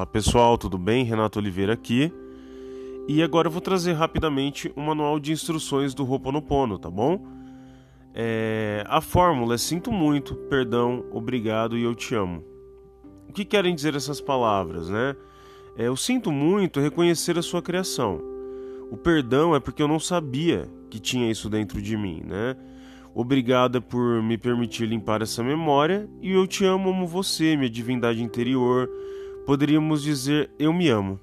Olá pessoal, tudo bem? Renato Oliveira aqui. E agora eu vou trazer rapidamente um manual de instruções do Ho'oponopono, tá bom? É... A fórmula é sinto muito, perdão, obrigado e eu te amo. O que querem dizer essas palavras, né? É, eu sinto muito reconhecer a sua criação. O perdão é porque eu não sabia que tinha isso dentro de mim, né? Obrigada por me permitir limpar essa memória e eu te amo, amo você, minha divindade interior. Poderíamos dizer eu me amo.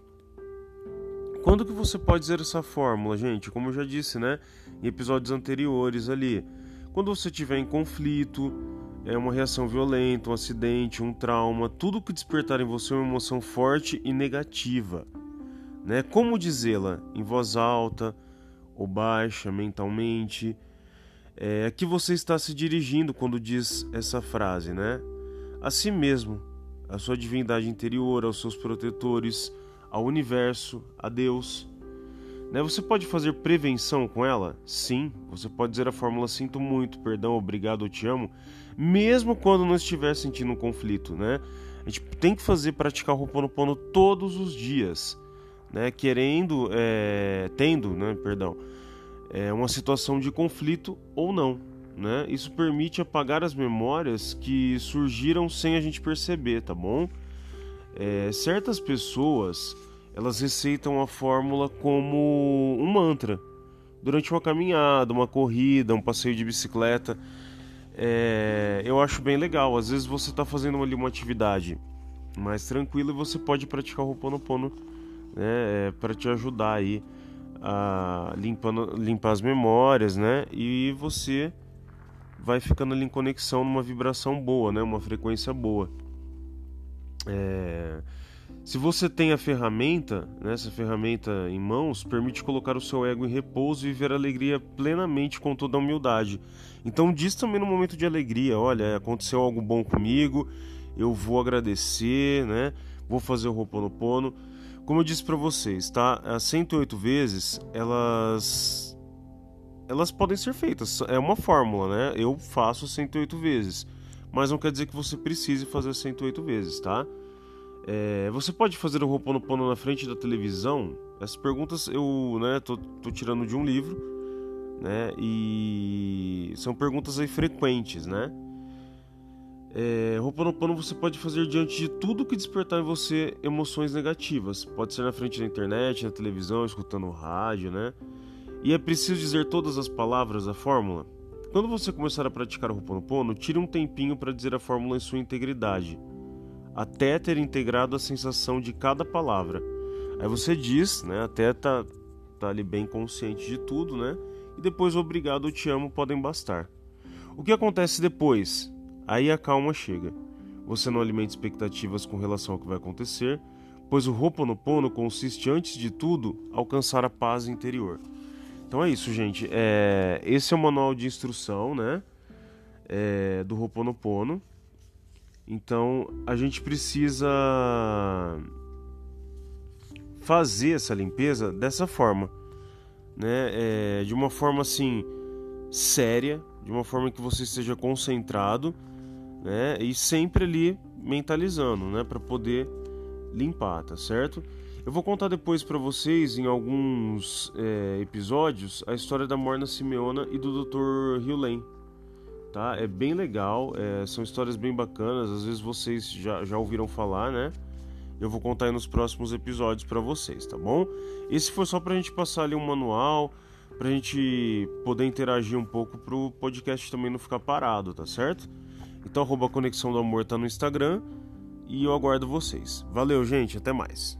Quando que você pode dizer essa fórmula, gente? Como eu já disse, né, em episódios anteriores ali. Quando você estiver em conflito, é uma reação violenta, um acidente, um trauma, tudo que despertar em você uma emoção forte e negativa, né? Como dizê-la em voz alta ou baixa, mentalmente? É a que você está se dirigindo quando diz essa frase, né? A si mesmo, a sua divindade interior, aos seus protetores, ao universo, a Deus. Né? Você pode fazer prevenção com ela? Sim, você pode dizer a fórmula sinto muito, perdão, obrigado, eu te amo, mesmo quando não estiver sentindo um conflito, né? A gente tem que fazer, praticar o Ho'oponopono todos os dias, né? Querendo, é, tendo, né, perdão, é, uma situação de conflito ou não, né? Isso permite apagar as memórias que surgiram sem a gente perceber, tá bom? É, certas pessoas elas receitam a fórmula como um mantra durante uma caminhada, uma corrida, um passeio de bicicleta. É, eu acho bem legal. Às vezes você está fazendo ali uma atividade mais tranquila e você pode praticar o Ho'oponopono né, é, para te ajudar aí a limpando, limpar as memórias, né? E você vai ficando ali em conexão numa vibração boa, né? Uma frequência boa. É... Se você tem a ferramenta, né, essa ferramenta em mãos, permite colocar o seu ego em repouso e viver a alegria plenamente com toda a humildade. Então diz também no momento de alegria, olha, aconteceu algo bom comigo, eu vou agradecer, né? Vou fazer o Ho'oponopono. Como eu disse para vocês, tá? As 108 vezes, elas elas podem ser feitas. É uma fórmula, né? Eu faço 108 vezes, mas não quer dizer que você precise fazer 108 vezes, tá? É, você pode fazer o Ho'oponopono na frente da televisão? Essas perguntas eu, né, tô, tô tirando de um livro, né? E são perguntas aí frequentes, né? É, Ho'oponopono você pode fazer diante de tudo que despertar em você emoções negativas. Pode ser na frente da internet, na televisão, escutando rádio, né? E é preciso dizer todas as palavras da fórmula? Quando você começar a praticar o Ho'oponopono, tire um tempinho para dizer a fórmula em sua integridade, até ter integrado a sensação de cada palavra. Aí você diz, né, até tá, tá ali bem consciente de tudo, né? E depois obrigado, te amo podem bastar. O que acontece depois? Aí a calma chega. Você não alimenta expectativas com relação ao que vai acontecer, pois o Ho'oponopono consiste antes de tudo alcançar a paz interior. Então é isso, gente. É, esse é o manual de instrução, né? É, do Ho'oponopono. Então a gente precisa fazer essa limpeza dessa forma, né? É, de uma forma assim séria, de uma forma que você esteja concentrado, né? E sempre ali mentalizando, né? Para poder limpar, tá certo? Eu vou contar depois para vocês, em alguns é, episódios, a história da Morna Simeona e do Dr. Hugh Tá? É bem legal, é, são histórias bem bacanas, às vezes vocês já, já ouviram falar, né? Eu vou contar aí nos próximos episódios para vocês, tá bom? Esse foi só pra gente passar ali um manual, pra gente poder interagir um pouco pro podcast também não ficar parado, tá certo? Então, arroba Conexão do Amor tá no Instagram e eu aguardo vocês. Valeu, gente, até mais.